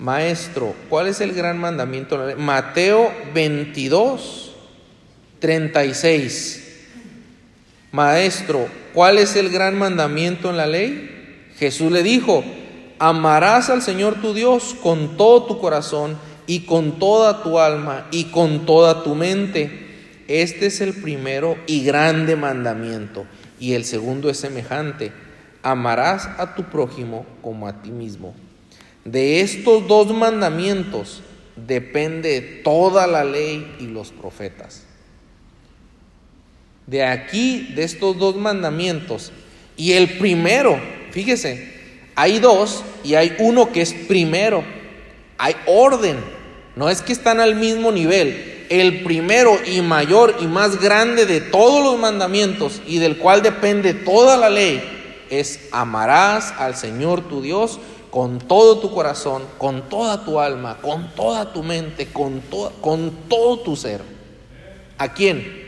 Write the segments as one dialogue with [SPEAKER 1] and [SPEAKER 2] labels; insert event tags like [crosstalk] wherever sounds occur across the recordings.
[SPEAKER 1] Maestro, ¿cuál es el gran mandamiento? Mateo 22, 36. Maestro, ¿cuál es el gran mandamiento en la ley? Jesús le dijo, amarás al Señor tu Dios con todo tu corazón y con toda tu alma y con toda tu mente. Este es el primero y grande mandamiento. Y el segundo es semejante, amarás a tu prójimo como a ti mismo. De estos dos mandamientos depende toda la ley y los profetas. De aquí, de estos dos mandamientos, y el primero, fíjese, hay dos y hay uno que es primero, hay orden, no es que están al mismo nivel. El primero y mayor y más grande de todos los mandamientos y del cual depende toda la ley es amarás al Señor tu Dios con todo tu corazón, con toda tu alma, con toda tu mente, con, con todo tu ser. ¿A quién?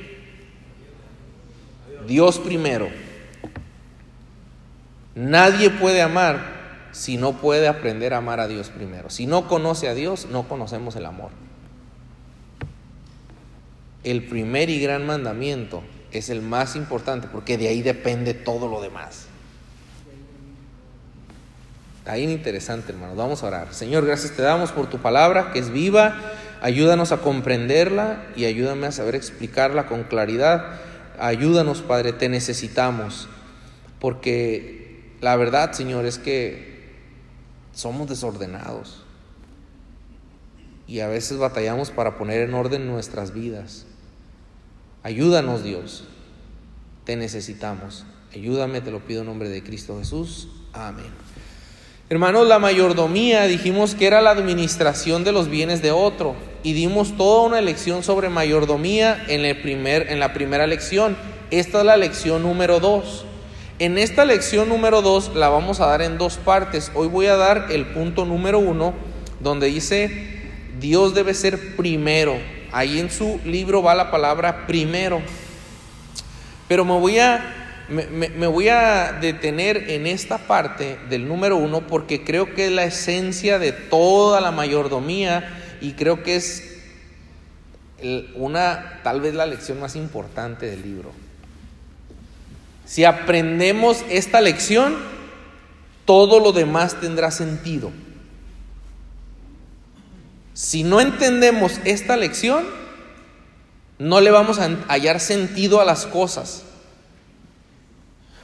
[SPEAKER 1] Dios primero. Nadie puede amar si no puede aprender a amar a Dios primero. Si no conoce a Dios, no conocemos el amor. El primer y gran mandamiento es el más importante porque de ahí depende todo lo demás. Está bien interesante, hermanos. Vamos a orar. Señor, gracias te damos por tu palabra que es viva. Ayúdanos a comprenderla y ayúdame a saber explicarla con claridad. Ayúdanos, Padre, te necesitamos. Porque la verdad, Señor, es que somos desordenados. Y a veces batallamos para poner en orden nuestras vidas. Ayúdanos, Dios. Te necesitamos. Ayúdame, te lo pido en nombre de Cristo Jesús. Amén. Hermanos, la mayordomía dijimos que era la administración de los bienes de otro y dimos toda una lección sobre mayordomía en, el primer, en la primera lección. Esta es la lección número dos. En esta lección número dos la vamos a dar en dos partes. Hoy voy a dar el punto número uno donde dice Dios debe ser primero. Ahí en su libro va la palabra primero. Pero me voy a me, voy a detener en esta parte del número uno porque creo que es la esencia de toda la mayordomía y creo que es una, tal vez la lección más importante del libro. Si aprendemos esta lección, todo lo demás tendrá sentido. Si no entendemos esta lección, no le vamos a hallar sentido a las cosas.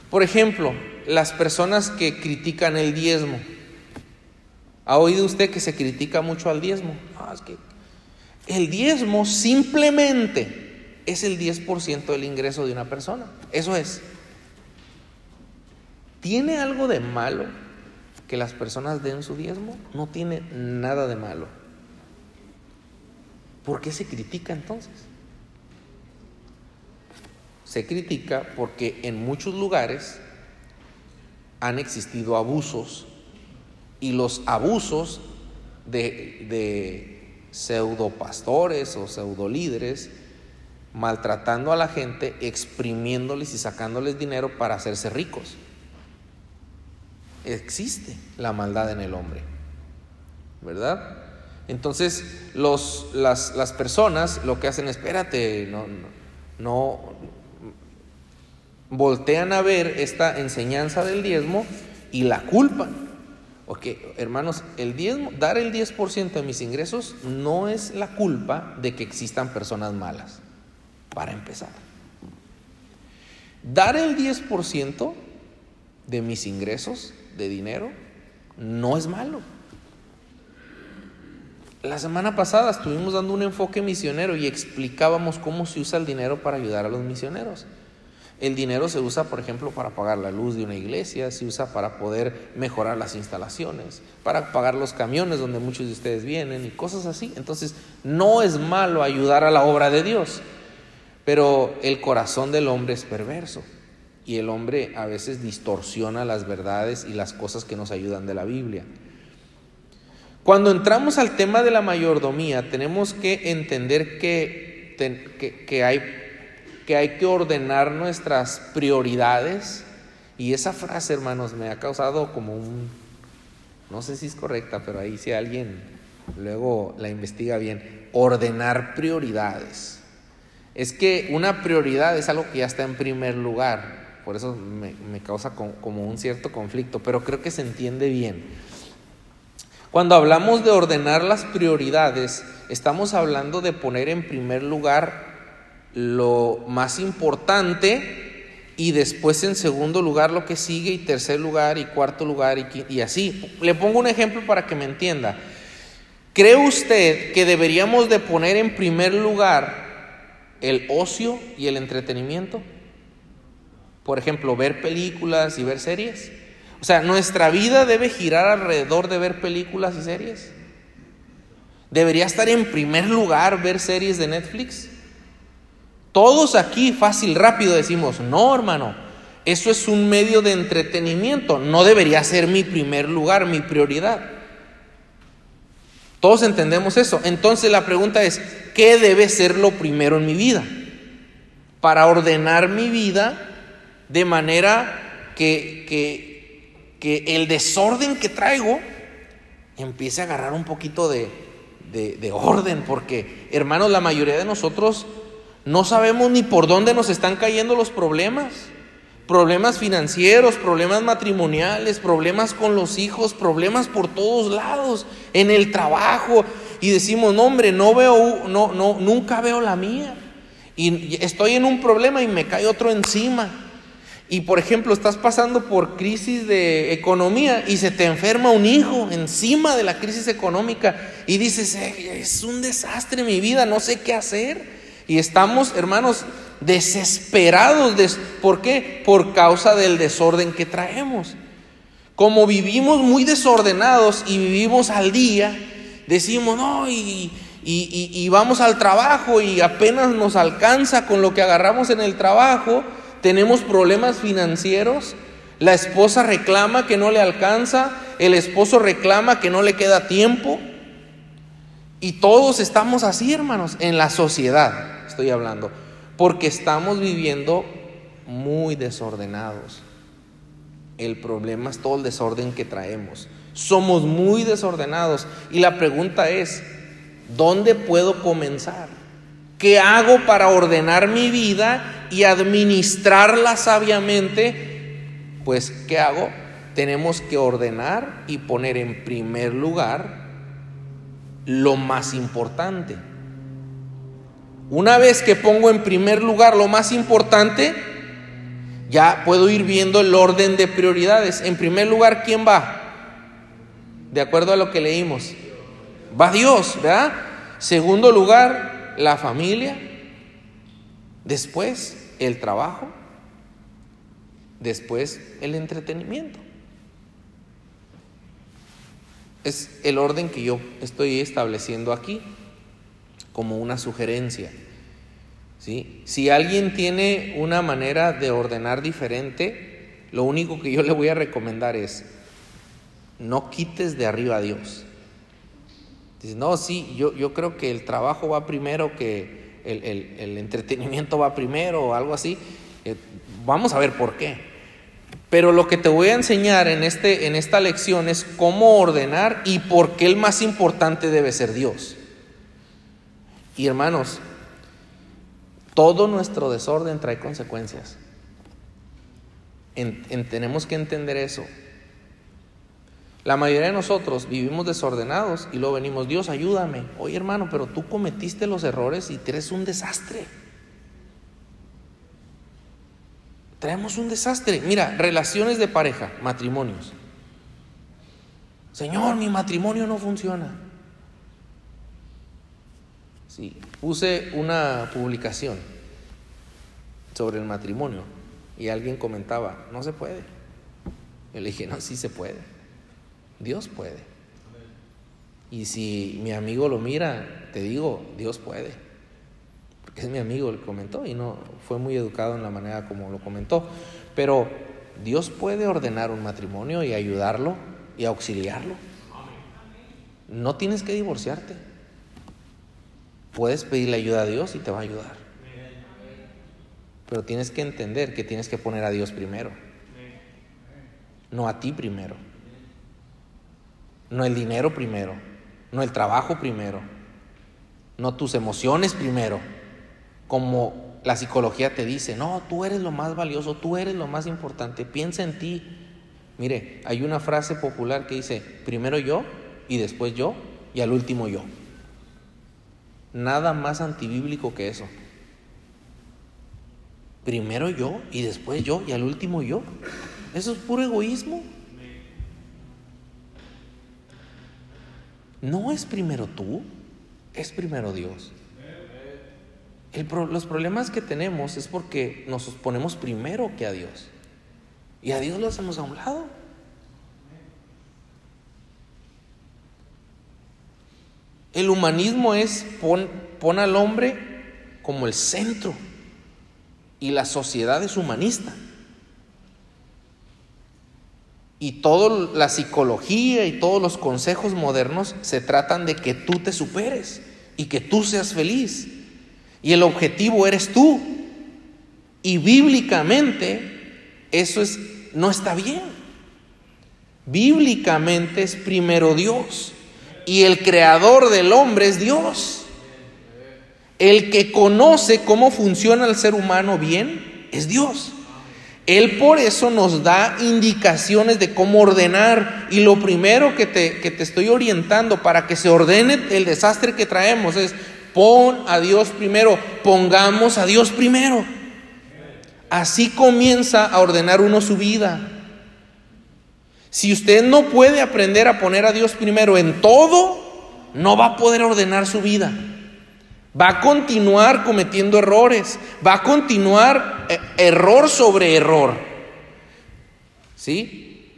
[SPEAKER 1] Por ejemplo, las personas que critican el diezmo. ¿Ha oído usted que se critica mucho al diezmo? Ah, que el diezmo simplemente es el 10% del ingreso de una persona. Eso es. ¿Tiene algo de malo que las personas den su diezmo? No tiene nada de malo. ¿Por qué se critica entonces? Se critica porque en muchos lugares han existido abusos y los abusos de, de pseudo pastores o pseudo líderes maltratando a la gente, exprimiéndoles y sacándoles dinero para hacerse ricos. Existe la maldad en el hombre, ¿verdad? Entonces los, las, las personas lo que hacen, espérate, no, no, voltean a ver esta enseñanza del diezmo y la culpan. Ok, hermanos, el diezmo, dar el 10% de mis ingresos no es la culpa de que existan personas malas, para empezar. Dar el 10% de mis ingresos de dinero no es malo. La semana pasada estuvimos dando un enfoque misionero y explicábamos cómo se usa el dinero para ayudar a los misioneros. El dinero se usa, por ejemplo, para pagar la luz de una iglesia, se usa para poder mejorar las instalaciones, para pagar los camiones donde muchos de ustedes vienen y cosas así. Entonces, no es malo ayudar a la obra de Dios, pero el corazón del hombre es perverso y el hombre a veces distorsiona las verdades y las cosas que nos ayudan de la Biblia. Cuando entramos al tema de la mayordomía, tenemos que entender que, que, que hay que hay que ordenar nuestras prioridades. Y esa frase, hermanos, me ha causado como un, no sé si es correcta, pero ahí si alguien luego la investiga bien, ordenar prioridades. Es que una prioridad es algo que ya está en primer lugar, por eso me, causa como un cierto conflicto, pero creo que se entiende bien. Cuando hablamos de ordenar las prioridades, estamos hablando de poner en primer lugar lo más importante y después en segundo lugar lo que sigue y tercer lugar y cuarto lugar y, y así. Le pongo un ejemplo para que me entienda. ¿Cree usted que deberíamos de poner en primer lugar el ocio y el entretenimiento? Por ejemplo, ver películas y ver series. O sea, nuestra vida debe girar alrededor de ver películas y series. ¿Debería estar en primer lugar ver series de Netflix? Todos aquí, fácil, rápido, decimos, no, hermano, eso es un medio de entretenimiento, no debería ser mi primer lugar, mi prioridad. Todos entendemos eso. Entonces la pregunta es, ¿qué debe ser lo primero en mi vida? Para ordenar mi vida de manera que, que, que el desorden que traigo empiece a agarrar un poquito de, de, de orden, porque hermanos, la mayoría de nosotros no sabemos ni por dónde nos están cayendo los problemas. Problemas financieros, problemas matrimoniales, problemas con los hijos, problemas por todos lados, en el trabajo. Y decimos, no hombre, no veo, no, no, nunca veo la mía. Y estoy en un problema y me cae otro encima. Y por ejemplo, estás pasando por crisis de economía y se te enferma un hijo encima de la crisis económica y dices, es un desastre mi vida, no sé qué hacer. Y estamos, hermanos, desesperados. ¿Por qué? Por causa del desorden que traemos. Como vivimos muy desordenados y vivimos al día, decimos, no, y, vamos al trabajo y apenas nos alcanza con lo que agarramos en el trabajo, tenemos problemas financieros, la esposa reclama que no le alcanza, el esposo reclama que no le queda tiempo. Y todos estamos así, hermanos, en la sociedad estoy hablando, porque estamos viviendo muy desordenados. El problema es todo el desorden que traemos. Somos muy desordenados y la pregunta es, ¿dónde puedo comenzar? ¿Qué hago para ordenar mi vida y administrarla sabiamente? Pues, ¿qué hago? Tenemos que ordenar y poner en primer lugar lo más importante. Una vez que pongo en primer lugar lo más importante, ya puedo ir viendo el orden de prioridades. En primer lugar, ¿quién va? De acuerdo a lo que leímos. Va Dios, ¿verdad? Segundo lugar, la familia. Después, el trabajo. Después, el entretenimiento. Es el orden que yo estoy estableciendo aquí como una sugerencia. ¿sí? Si alguien tiene una manera de ordenar diferente, lo único que yo le voy a recomendar es, no quites de arriba a Dios. Dice, no, sí, yo, yo creo que el trabajo va primero, que el, entretenimiento va primero o algo así. Eh, vamos a ver por qué. Pero lo que te voy a enseñar en, este, en esta lección es cómo ordenar y por qué el más importante debe ser Dios. Y hermanos, todo nuestro desorden trae consecuencias. tenemos que entender eso. La mayoría de nosotros vivimos desordenados y luego venimos, Dios, ayúdame. Oye hermano, pero tú cometiste los errores y eres un desastre. Traemos un desastre. Mira, relaciones de pareja, matrimonios. Señor, mi matrimonio no funciona. Sí, puse una publicación sobre el matrimonio y alguien comentaba, no se puede. Yo le dije, no, sí se puede. Dios puede. Y si mi amigo lo mira, te digo, Dios puede. Porque es mi amigo que comentó y no fue muy educado en la manera como lo comentó. Pero Dios puede ordenar un matrimonio y ayudarlo y auxiliarlo. No tienes que divorciarte. Puedes pedirle ayuda a Dios y te va a ayudar. Pero tienes que entender que tienes que poner a Dios primero. No a ti primero. no el dinero primero, no el trabajo primero, no tus emociones primero, como la psicología te dice, no, tú eres lo más valioso, tú eres lo más importante, piensa en ti. Mire, hay una frase popular que dice, primero yo y después yo y al último yo. Nada más antibíblico que eso. Primero yo y después yo y al último yo. Eso es puro egoísmo. No es primero tú, es primero Dios. los problemas que tenemos es porque nos ponemos primero que a Dios. Y a Dios lo hacemos a un lado. El humanismo es pon, al hombre como el centro y la sociedad es humanista. Y toda la psicología y todos los consejos modernos se tratan de que tú te superes y que tú seas feliz. Y el objetivo eres tú. Y bíblicamente eso es no está bien. Bíblicamente es primero Dios y el creador del hombre es Dios. El que conoce cómo funciona el ser humano bien es Dios. Él por eso nos da indicaciones de cómo ordenar. Y lo primero que te, que te estoy orientando para que se ordene el desastre que traemos es pon a Dios primero, pongamos a Dios primero. Así comienza a ordenar uno su vida. Si usted no puede aprender a poner a Dios primero en todo, no va a poder ordenar su vida. Va a continuar cometiendo errores, va a continuar eh, error sobre error. ¿Sí?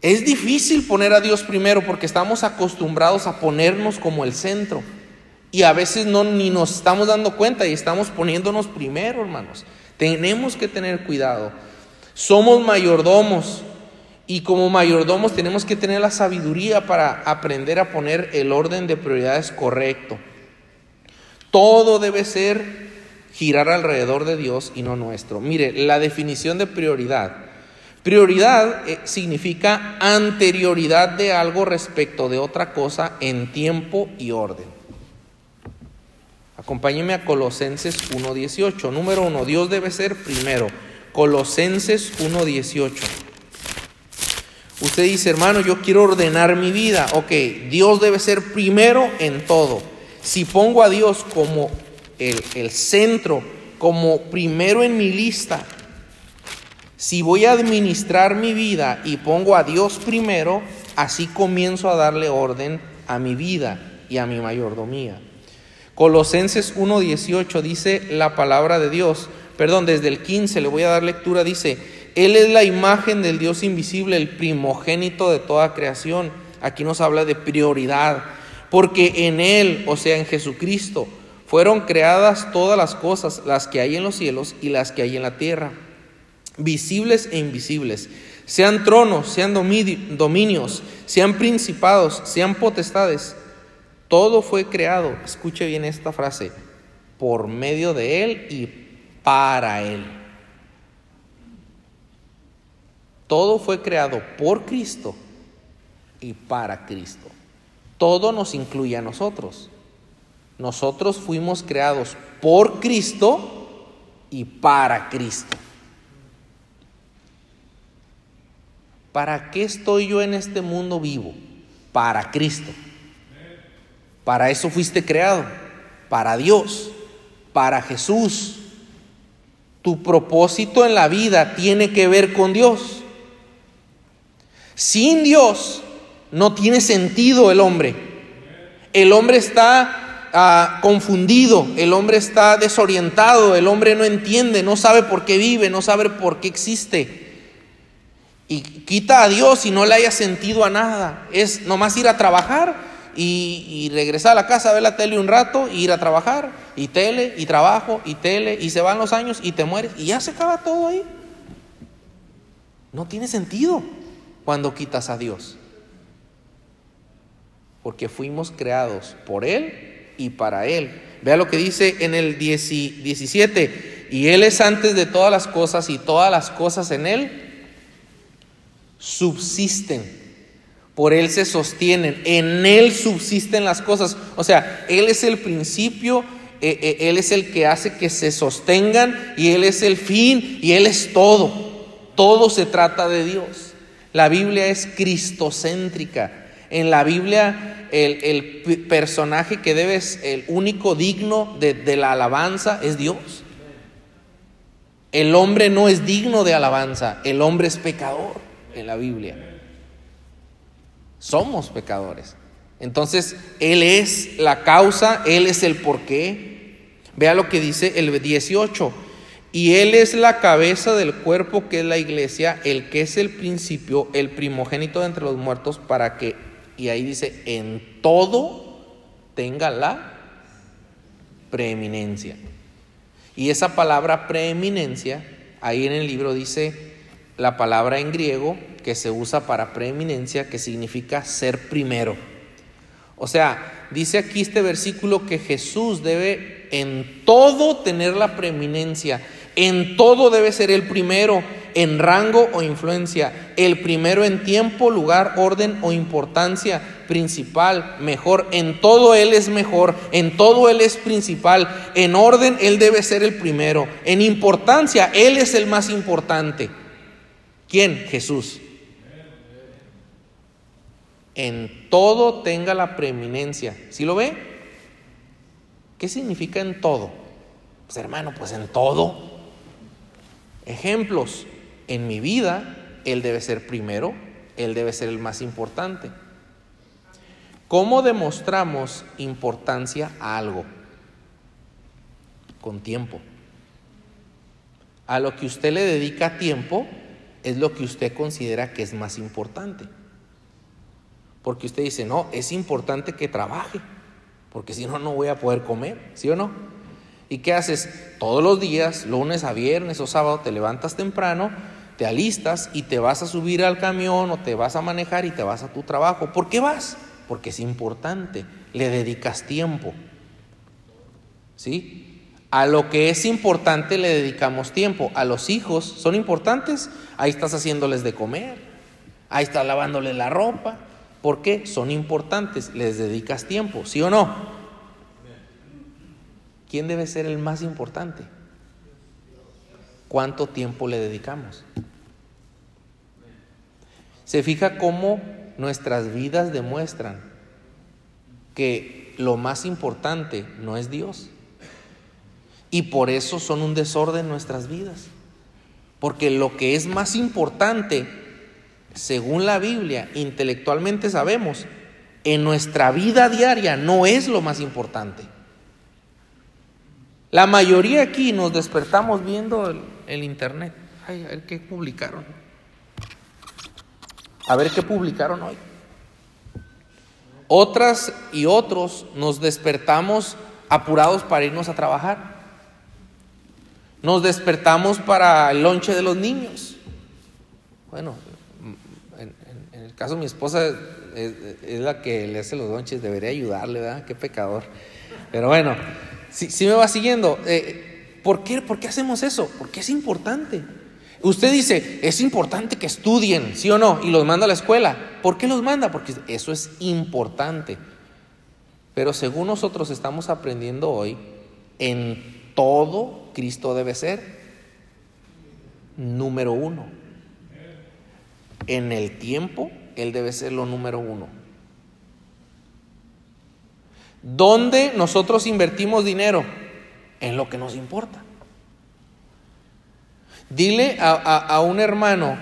[SPEAKER 1] Es difícil poner a Dios primero porque estamos acostumbrados a ponernos como el centro. Y a veces no ni nos estamos dando cuenta y estamos poniéndonos primero, hermanos. Tenemos que tener cuidado. Somos mayordomos y como mayordomos tenemos que tener la sabiduría para aprender a poner el orden de prioridades correcto. Todo debe ser girar alrededor de Dios y no nuestro. Mire, la definición de prioridad. Prioridad eh, significa anterioridad de algo respecto de otra cosa en tiempo y orden. Acompáñeme a Colosenses 1.18. Número uno, Dios debe ser primero. Colosenses 1.18. Usted dice, hermano, yo quiero ordenar mi vida. Ok, Dios debe ser primero en todo. Si pongo a Dios como el, el centro, como primero en mi lista, si voy a administrar mi vida y pongo a Dios primero, así comienzo a darle orden a mi vida y a mi mayordomía. Colosenses 1.18 dice la palabra de Dios, perdón, desde el 15 le voy a dar lectura, dice, Él es la imagen del Dios invisible, el primogénito de toda creación. Aquí nos habla de prioridad porque en Él, o sea, en Jesucristo, fueron creadas todas las cosas, las que hay en los cielos y las que hay en la tierra, visibles e invisibles, sean tronos, sean dominios, sean principados, sean potestades. Todo fue creado, escuche bien esta frase, por medio de Él y para Él. Todo fue creado por Cristo y para Cristo. Todo nos incluye a nosotros. Nosotros fuimos creados por Cristo y para Cristo. ¿Para qué estoy yo en este mundo vivo? Para Cristo. Para eso fuiste creado. Para Dios. Para Jesús. Tu propósito en la vida tiene que ver con Dios. Sin Dios no tiene sentido el hombre. El hombre está ah, confundido, el hombre está desorientado, el hombre no entiende, no sabe por qué vive, no sabe por qué existe. Y quita a Dios y no le haya sentido a nada. Es nomás ir a trabajar y, regresar a la casa, ver la tele un rato, y ir a trabajar, y tele, y trabajo, y tele, y se van los años y te mueres, y ya se acaba todo ahí. No tiene sentido cuando quitas a Dios porque fuimos creados por Él y para Él. Vea lo que dice en el 17, y Él es antes de todas las cosas y todas las cosas en Él subsisten. por Él se sostienen, en Él subsisten las cosas. O sea, Él es el principio, eh, eh, Él es el que hace que se sostengan y Él es el fin y Él es todo. Todo se trata de Dios. La Biblia es cristocéntrica. En la Biblia el, personaje que debe ser el único digno de, de la alabanza es Dios. El hombre no es digno de alabanza, el hombre es pecador en la Biblia. Somos pecadores. Entonces, Él es la causa, Él es el porqué. Vea lo que dice el 18. Y Él es la cabeza del cuerpo que es la iglesia, el que es el principio, el primogénito de entre los muertos, para que, y ahí dice, en todo tenga la preeminencia. Y esa palabra preeminencia, ahí en el libro dice la palabra en griego que se usa para preeminencia, que significa ser primero. O sea, dice aquí este versículo que Jesús debe en todo tener la preeminencia, en todo debe ser el primero, en rango o influencia, el primero en tiempo, lugar, orden o importancia principal, mejor, en todo Él es mejor, en todo Él es principal, en orden Él debe ser el primero, en importancia Él es el más importante. ¿Quién? Jesús. En todo tenga la preeminencia. ¿Sí lo ve? ¿Qué significa en todo? Pues hermano, pues en todo. Ejemplos. En mi vida, Él debe ser primero, Él debe ser el más importante. ¿Cómo demostramos importancia a algo? Con tiempo. A lo que usted le dedica tiempo, es lo que usted considera que es más importante. Porque usted dice, no, es importante que trabaje, porque si no, no voy a poder comer, ¿sí o no? ¿Y qué haces? Todos los días, lunes a viernes o sábado, te levantas temprano, te alistas y te vas a subir al camión o te vas a manejar y te vas a tu trabajo. ¿Por qué vas? Porque es importante, le dedicas tiempo. ¿Sí? A lo que es importante le dedicamos tiempo. A los hijos son importantes. Ahí estás haciéndoles de comer. Ahí estás lavándoles la ropa. ¿Por qué? Son importantes. Les dedicas tiempo. ¿Sí o no? ¿Quién debe ser el más importante? ¿Cuánto tiempo le dedicamos? Se fija cómo nuestras vidas demuestran que lo más importante no es Dios y por eso son un desorden nuestras vidas. Porque lo que es más importante, según la Biblia, intelectualmente sabemos, en nuestra vida diaria no es lo más importante. La mayoría aquí nos despertamos viendo el, internet. Ay, a ver qué publicaron. A ver qué publicaron hoy. Otras y otros nos despertamos apurados para irnos a trabajar. Nos despertamos para el lonche de los niños. Bueno, en, el caso de mi esposa es, la que le hace los lonches, debería ayudarle, ¿verdad? Qué pecador. Pero bueno, si, me va siguiendo, eh, ¿por, qué, ¿por qué hacemos eso? Porque es importante. Usted dice, es importante que estudien, ¿sí o no? Y los manda a la escuela. ¿Por qué los manda? Porque eso es importante. Pero según nosotros estamos aprendiendo hoy, en todo Cristo debe ser número uno. En el tiempo, Él debe ser lo número uno. ¿Dónde nosotros invertimos dinero? En lo que nos importa. Dile a, un hermano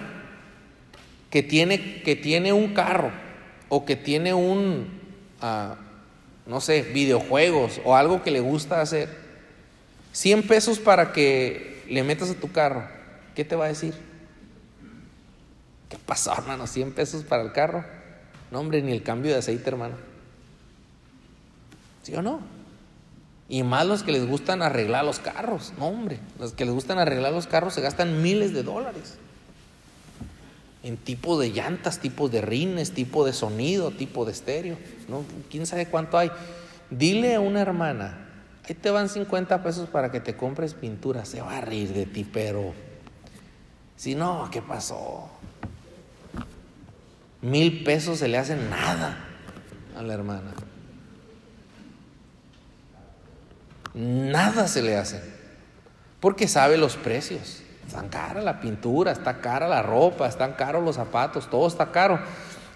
[SPEAKER 1] que tiene, que tiene un carro o que tiene un, ah, no sé, videojuegos o algo que le gusta hacer 100 pesos para que le metas a tu carro, ¿qué te va a decir? ¿Qué pasó, hermano? 100 pesos para el carro. No, hombre, ni el cambio de aceite, hermano. ¿Sí o no? Y más los que les gustan arreglar los carros. No, hombre, los que les gustan arreglar los carros se gastan miles de dólares. En tipo de llantas, tipo de rines, tipo de sonido, tipo de estéreo. ¿no? ¿Quién sabe cuánto hay? Dile a una hermana ahí te van 50 pesos para que te compres pintura, se va a reír de ti, pero si no, ¿qué pasó? Mil pesos se le hacen nada a la hermana. Nada se le hace. Porque sabe los precios. Están cara la pintura, está cara la ropa, están caros los zapatos, todo está caro.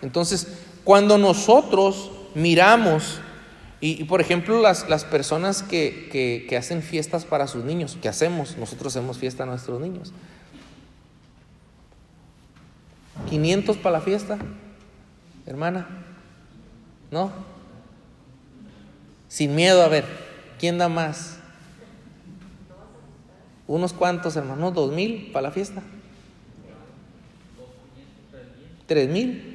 [SPEAKER 1] Entonces, cuando nosotros miramos, y, por ejemplo las, las personas que, que, hacen fiestas para sus niños, que hacemos, nosotros hacemos fiesta a nuestros niños. 500 para la fiesta, hermana, ¿no? Sin miedo, a ver, ¿quién da más? Unos cuantos, hermanos, dos mil para la fiesta. Tres mil.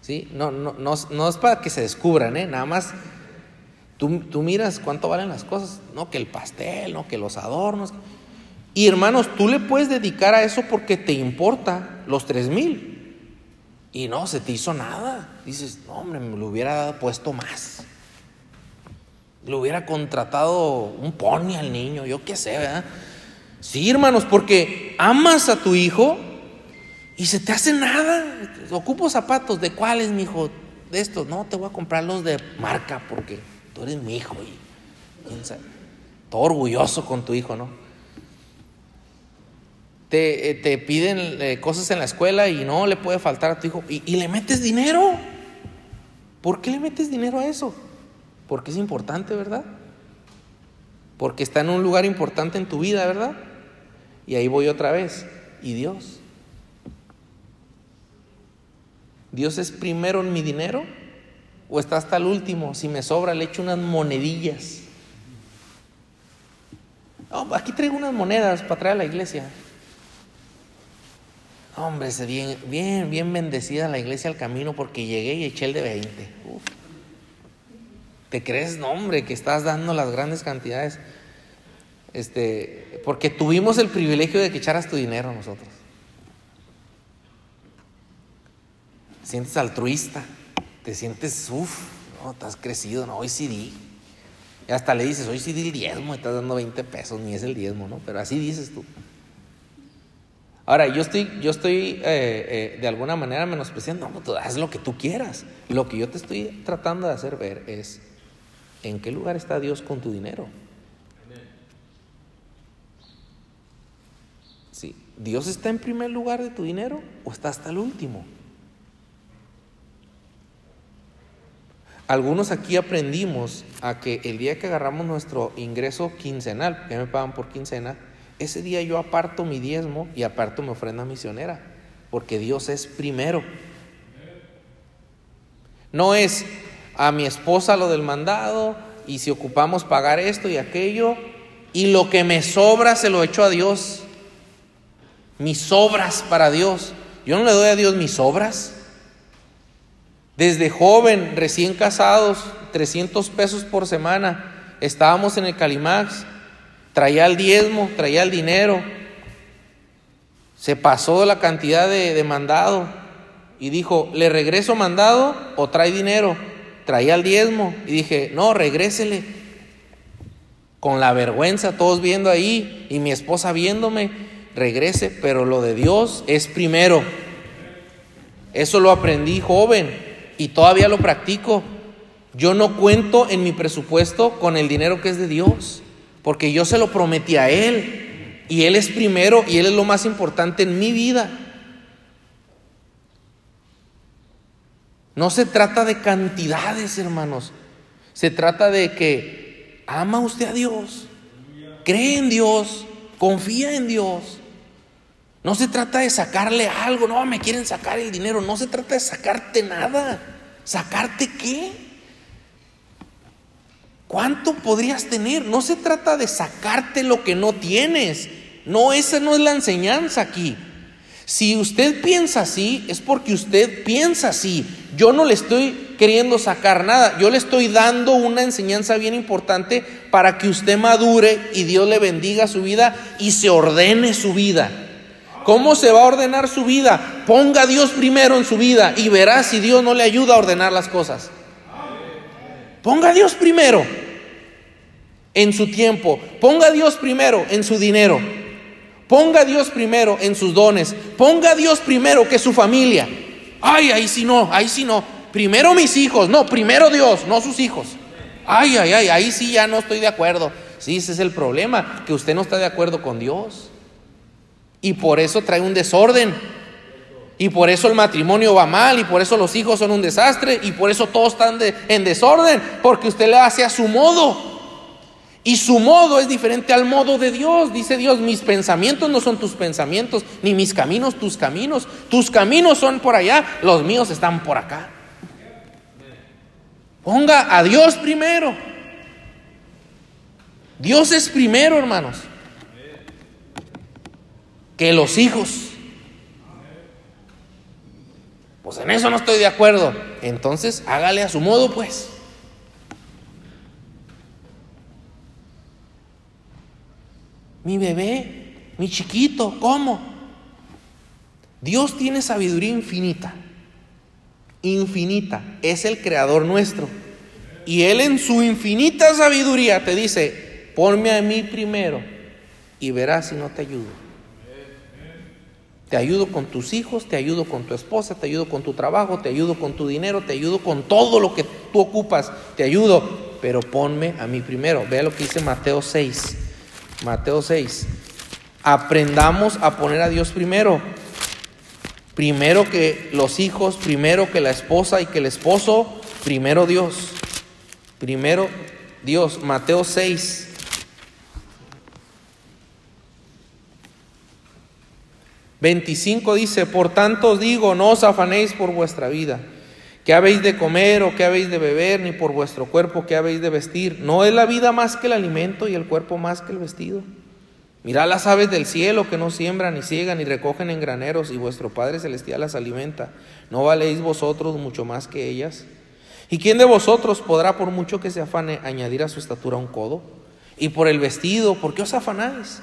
[SPEAKER 1] ¿sí? No, no, no, es para que se descubran, ¿eh? Nada más tú, tú, miras cuánto valen las cosas, no que el pastel, no que los adornos. Y hermanos, tú le puedes dedicar a eso porque te importa los tres mil. Y no, se te hizo nada. Dices, no, hombre, me lo hubiera puesto más. Le hubiera contratado un pony al niño, yo qué sé, ¿verdad? Sí, hermanos, porque amas a tu hijo y se te hace nada. Ocupo zapatos. ¿De cuáles, mi hijo? De estos. No, te voy a comprar los de marca porque tú eres mi hijo. Y, todo orgulloso con tu hijo, ¿no? Te, eh, te piden eh, cosas en la escuela y no le puede faltar a tu hijo. Y, y le metes dinero. ¿Por qué le metes dinero a eso? Porque es importante, ¿verdad? Porque está en un lugar importante en tu vida, ¿verdad? Y ahí voy otra vez. ¿Y Dios? ¿Dios es primero en mi dinero? ¿O está hasta el último? Si me sobra, le echo unas monedillas. aquí traigo unas monedas para traer a la iglesia. Hombre, bien, bien, bien bendecida la iglesia al camino porque llegué y eché el de 20. ¿Te crees, no, hombre, que estás dando las grandes cantidades? Este, porque tuvimos el privilegio de que echaras tu dinero nosotros. sientes altruista, te sientes, uff, no, estás crecido, no, hoy sí di. Y hasta le dices, hoy sí di el diezmo, estás dando 20 pesos, ni es el diezmo, ¿no? Pero así dices tú. Ahora, yo estoy, yo estoy eh, eh, de alguna manera menospreciando, no, tú haz lo que tú quieras. Lo que yo te estoy tratando de hacer ver es, ¿en qué lugar está Dios con tu dinero? Sí, ¿Dios está en primer lugar de tu dinero o está hasta el último? Algunos aquí aprendimos a que el día que agarramos nuestro ingreso quincenal, que me pagan por quincena, ese día yo aparto mi diezmo y aparto mi ofrenda misionera, porque Dios es primero. No es a mi esposa lo del mandado y si ocupamos pagar esto y aquello y lo que me sobra se lo echo a Dios. Mis sobras para Dios. Yo no le doy a Dios mis sobras. Desde joven, recién casados, 300 pesos por semana, estábamos en el Calimax, traía el diezmo, traía el dinero, se pasó la cantidad de, mandado y dijo, ¿le regreso mandado o trae dinero? Traía el diezmo y dije, no, regrésele. Con la vergüenza, todos viendo ahí y mi esposa viéndome, regrese, pero lo de Dios es primero. Eso lo aprendí joven y todavía lo practico. Yo no cuento en mi presupuesto con el dinero que es de Dios, porque yo se lo prometí a Él y Él es primero y Él es lo más importante en mi vida. No se trata de cantidades, hermanos. Se trata de que ama usted a Dios, cree en Dios, confía en Dios. No se trata de sacarle algo, no, me quieren sacar el dinero, no se trata de sacarte nada. ¿Sacarte qué? ¿Cuánto podrías tener? No se trata de sacarte lo que no tienes. No, esa no es la enseñanza aquí. Si usted piensa así, es porque usted piensa así. Yo no le estoy queriendo sacar nada. Yo le estoy dando una enseñanza bien importante para que usted madure y Dios le bendiga su vida y se ordene su vida. ¿Cómo se va a ordenar su vida? Ponga a Dios primero en su vida y verá si Dios no le ayuda a ordenar las cosas. Ponga a Dios primero en su tiempo. Ponga a Dios primero en su dinero. Ponga a Dios primero en sus dones. Ponga a Dios primero que su familia. Ay, ahí sí no, ahí sí no. Primero mis hijos, no, primero Dios, no sus hijos. Ay, ay, ay, ahí sí ya no estoy de acuerdo. Sí, ese es el problema, que usted no está de acuerdo con Dios. Y por eso trae un desorden. Y por eso el matrimonio va mal, y por eso los hijos son un desastre, y por eso todos están en desorden, porque usted le hace a su modo. Y su modo es diferente al modo de Dios. Dice Dios, mis pensamientos no son tus pensamientos, ni mis caminos tus caminos. Tus caminos son por allá, los míos están por acá. Ponga a Dios primero. Dios es primero, hermanos, que los hijos. Pues en eso no estoy de acuerdo. Entonces hágale a su modo, pues. Mi bebé, mi chiquito, ¿cómo? Dios tiene sabiduría infinita. Infinita. Es el creador nuestro. Y Él en su infinita sabiduría te dice, ponme a mí primero y verás si no te ayudo. Te ayudo con tus hijos, te ayudo con tu esposa, te ayudo con tu trabajo, te ayudo con tu dinero, te ayudo con todo lo que tú ocupas, te ayudo, pero ponme a mí primero. Vea lo que dice Mateo 6. Mateo 6. Aprendamos a poner a Dios primero. Primero que los hijos, primero que la esposa y que el esposo, primero Dios. Primero Dios. Mateo 6. Veinticinco dice, por tanto digo, no os afanéis por vuestra vida, qué habéis de comer o qué habéis de beber, ni por vuestro cuerpo qué habéis de vestir. ¿No es la vida más que el alimento y el cuerpo más que el vestido? Mirad las aves del cielo que no siembran, ni ciegan, ni recogen en graneros, y vuestro Padre Celestial las alimenta. ¿No valéis vosotros mucho más que ellas? ¿Y quién de vosotros podrá, por mucho que se afane, añadir a su estatura un codo? Y por el vestido, ¿por qué os afanáis?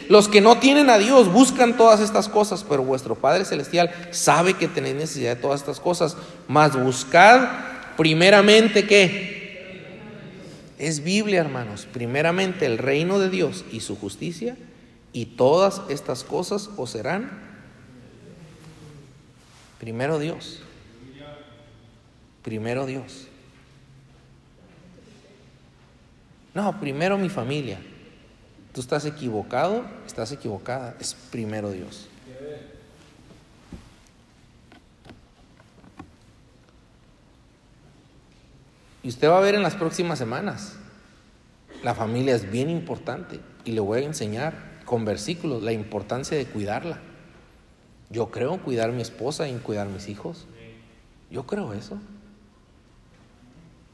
[SPEAKER 1] los que no tienen a Dios buscan todas estas cosas, pero vuestro Padre Celestial sabe que tenéis necesidad de todas estas cosas. Mas buscad primeramente qué? Es Biblia, hermanos. Primeramente el reino de Dios y su justicia, y todas estas cosas os serán. Primero Dios. Primero Dios. No, primero mi familia. Tú estás equivocado, estás equivocada. Es primero Dios. Y usted va a ver en las próximas semanas. La familia es bien importante y le voy a enseñar con versículos la importancia de cuidarla. Yo creo en cuidar a mi esposa y en cuidar a mis hijos. Yo creo eso.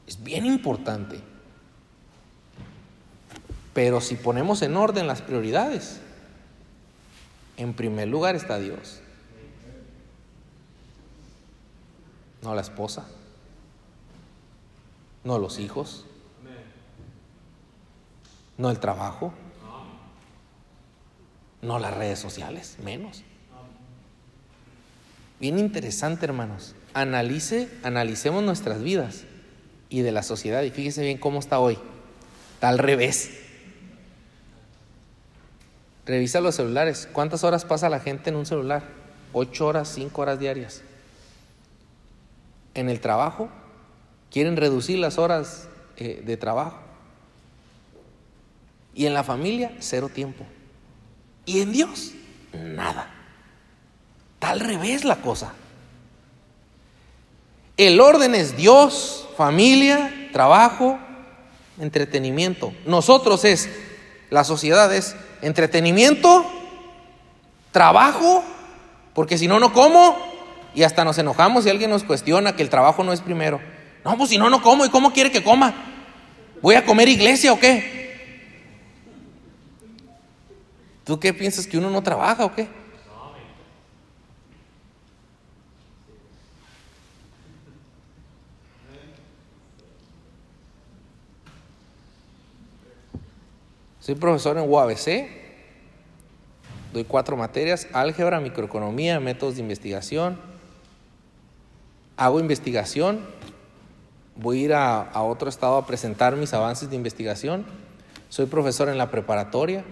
[SPEAKER 1] Es bien importante. Pero si ponemos en orden las prioridades, en primer lugar está Dios. No la esposa. No los hijos. No el trabajo. No las redes sociales, menos. Bien interesante, hermanos. Analice, analicemos nuestras vidas y de la sociedad y fíjese bien cómo está hoy. Está al revés. Revisa los celulares. ¿Cuántas horas pasa la gente en un celular? Ocho horas, cinco horas diarias. En el trabajo, quieren reducir las horas eh, de trabajo. Y en la familia, cero tiempo. Y en Dios, nada. Está al revés la cosa. El orden es Dios, familia, trabajo, entretenimiento. Nosotros es, la sociedad es entretenimiento, trabajo, porque si no, no como. Y hasta nos enojamos si alguien nos cuestiona que el trabajo no es primero. No, pues si no, no como. ¿Y cómo quiere que coma? ¿Voy a comer iglesia o qué? ¿Tú qué piensas que uno no trabaja o qué? Soy profesor en UABC. Doy cuatro materias, álgebra, microeconomía, métodos de investigación. Hago investigación. Voy a ir a, otro estado a presentar mis avances de investigación. Soy profesor en la preparatoria.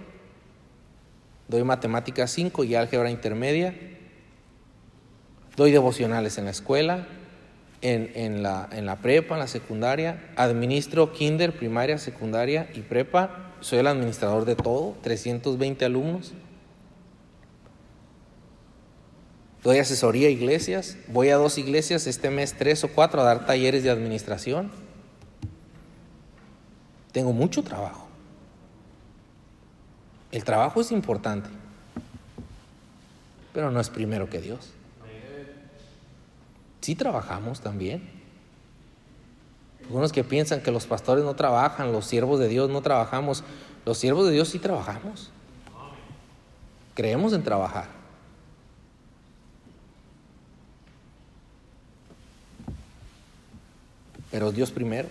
[SPEAKER 1] Doy matemáticas 5 y álgebra intermedia. Doy devocionales en la escuela, en, en, la, en la prepa, en la secundaria. Administro kinder, primaria, secundaria y prepa. Soy el administrador de todo, 320 alumnos. Doy asesoría a iglesias. Voy a dos iglesias este mes, tres o cuatro, a dar talleres de administración. Tengo mucho trabajo. El trabajo es importante, pero no es primero que Dios. Sí trabajamos también. Algunos que piensan que los pastores no trabajan, los siervos de Dios no trabajamos. Los siervos de Dios sí trabajamos. Creemos en trabajar. Pero Dios primero.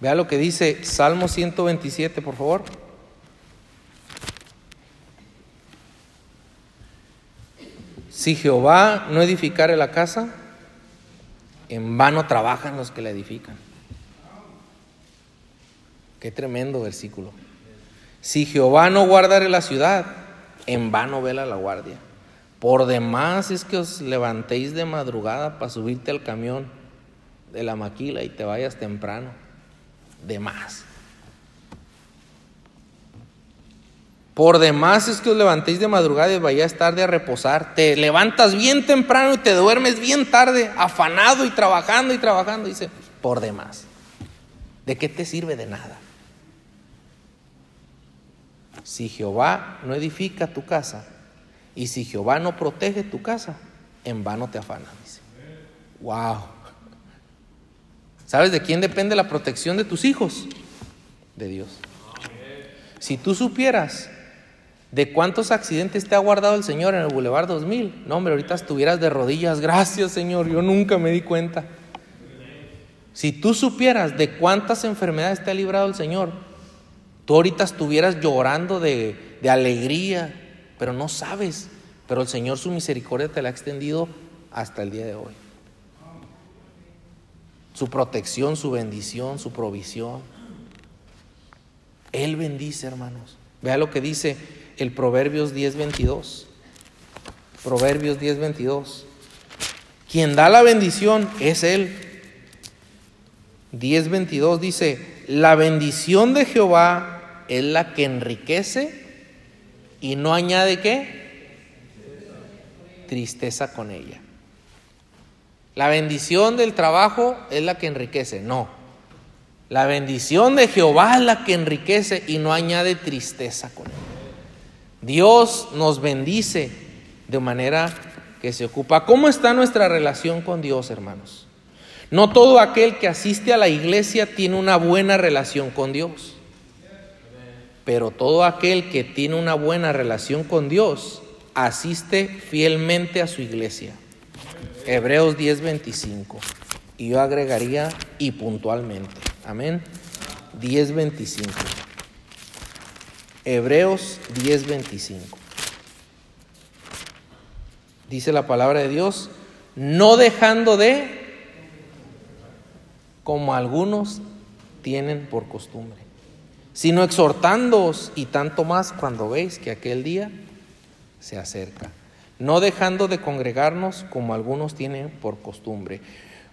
[SPEAKER 1] Vea lo que dice Salmo 127, por favor. Si Jehová no edificare la casa, en vano trabajan los que la edifican. Qué tremendo versículo. Si Jehová no guardare la ciudad, en vano vela la guardia. Por demás es que os levantéis de madrugada para subirte al camión de la maquila y te vayas temprano. De más. Por demás es que os levantéis de madrugada y vayáis tarde a reposar. Te levantas bien temprano y te duermes bien tarde, afanado y trabajando y trabajando. Dice, por demás. ¿De qué te sirve de nada? Si Jehová no edifica tu casa y si Jehová no protege tu casa, en vano te afana. Dice, wow. ¿Sabes de quién depende la protección de tus hijos? De Dios. Si tú supieras de cuántos accidentes te ha guardado el Señor en el Boulevard 2000, no, hombre, ahorita estuvieras de rodillas. [laughs] Gracias, Señor, yo nunca me di cuenta. Si tú supieras de cuántas enfermedades te ha librado el Señor, tú ahorita estuvieras llorando de, de alegría, pero no sabes. Pero el Señor su misericordia te la ha extendido hasta el día de hoy. Su protección, su bendición, su provisión. Él bendice, hermanos. Vea lo que dice el Proverbios 10:22. Proverbios 10:22. Quien da la bendición es Él. 10:22 dice, la bendición de Jehová es la que enriquece y no añade qué? Tristeza con ella. La bendición del trabajo es la que enriquece, no. La bendición de Jehová es la que enriquece y no añade tristeza con ella. Dios nos bendice de manera que se ocupa. ¿Cómo está nuestra relación con Dios, hermanos? No todo aquel que asiste a la iglesia tiene una buena relación con Dios. Pero todo aquel que tiene una buena relación con Dios asiste fielmente a su iglesia. Hebreos 10:25. Y yo agregaría y puntualmente. Amén. 10:25. Hebreos 10:25. Dice la palabra de Dios, no dejando de como algunos tienen por costumbre, sino exhortándoos y tanto más cuando veis que aquel día se acerca, no dejando de congregarnos como algunos tienen por costumbre.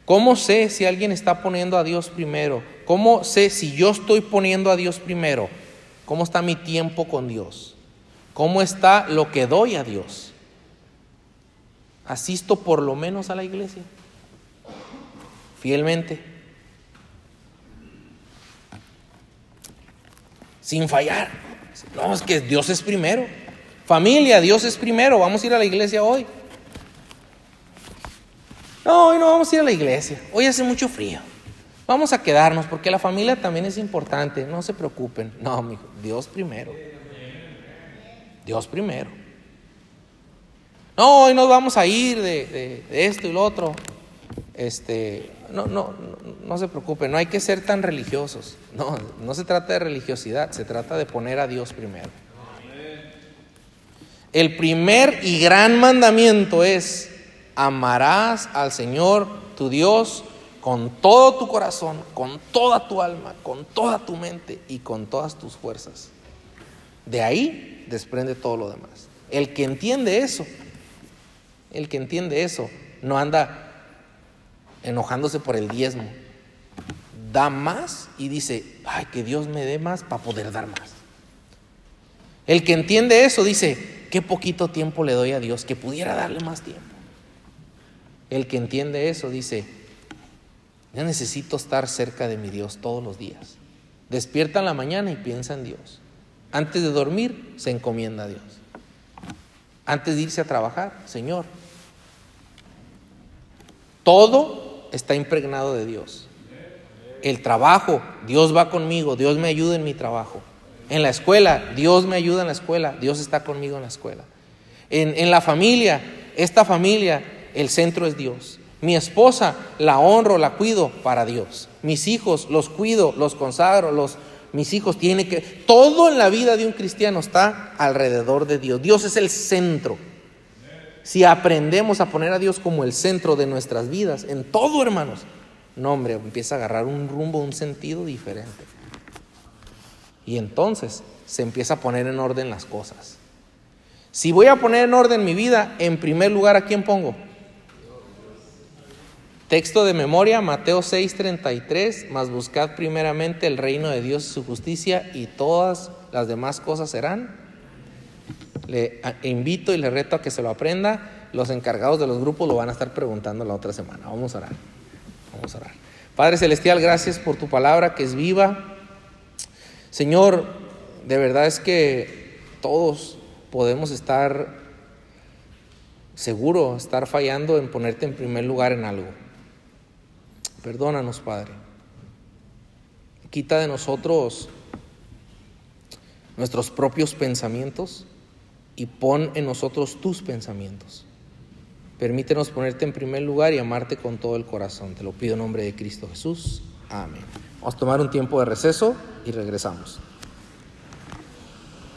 [SPEAKER 1] ¿Cómo sé si alguien está poniendo a Dios primero? ¿Cómo sé si yo estoy poniendo a Dios primero? ¿Cómo está mi tiempo con Dios? ¿Cómo está lo que doy a Dios? ¿Asisto por lo menos a la iglesia? Fielmente. Sin fallar. No, es que Dios es primero. Familia, Dios es primero. Vamos a ir a la iglesia hoy. No, hoy no vamos a ir a la iglesia. Hoy hace mucho frío. Vamos a quedarnos porque la familia también es importante. No se preocupen. No, mijo, Dios primero. Dios primero. No, hoy nos vamos a ir de, de, de esto y lo otro. este, no, no, no, se preocupe, no hay que ser tan religiosos. No, no se trata de religiosidad, se trata de poner a Dios primero. El primer y gran mandamiento es, amarás al Señor tu Dios con todo tu corazón, con toda tu alma, con toda tu mente y con todas tus fuerzas. De ahí desprende todo lo demás. El que entiende eso, el que entiende eso, no anda enojándose por el diezmo. Da más y dice, ay, que Dios me dé más para poder dar más. El que entiende eso dice, qué poquito tiempo le doy a Dios, que pudiera darle más tiempo. El que entiende eso dice, yo necesito estar cerca de mi Dios todos los días. Despierta en la mañana y piensa en Dios. Antes de dormir, se encomienda a Dios. Antes de irse a trabajar, Señor, todo está impregnado de Dios. El trabajo, Dios va conmigo, Dios me ayuda en mi trabajo. En la escuela, Dios me ayuda en la escuela, Dios está conmigo en la escuela. En, en la familia, esta familia, el centro es Dios. Mi esposa la honro, la cuido para Dios. Mis hijos los cuido, los consagro, los, mis hijos tienen que... Todo en la vida de un cristiano está alrededor de Dios. Dios es el centro. Si aprendemos a poner a Dios como el centro de nuestras vidas, en todo, hermanos, no, hombre, empieza a agarrar un rumbo, un sentido diferente. Y entonces se empieza a poner en orden las cosas. Si voy a poner en orden mi vida, en primer lugar, ¿a quién pongo? Texto de memoria, Mateo 6:33, más buscad primeramente el reino de Dios y su justicia y todas las demás cosas serán le invito y le reto a que se lo aprenda. Los encargados de los grupos lo van a estar preguntando la otra semana. Vamos a orar. Vamos a orar. Padre Celestial, gracias por tu palabra que es viva. Señor, de verdad es que todos podemos estar seguros, estar fallando en ponerte en primer lugar en algo. Perdónanos, Padre. Quita de nosotros nuestros propios pensamientos y pon en nosotros tus pensamientos. Permítenos ponerte en primer lugar y amarte con todo el corazón. Te lo pido en nombre de Cristo Jesús. Amén. Vamos a tomar un tiempo de receso y regresamos.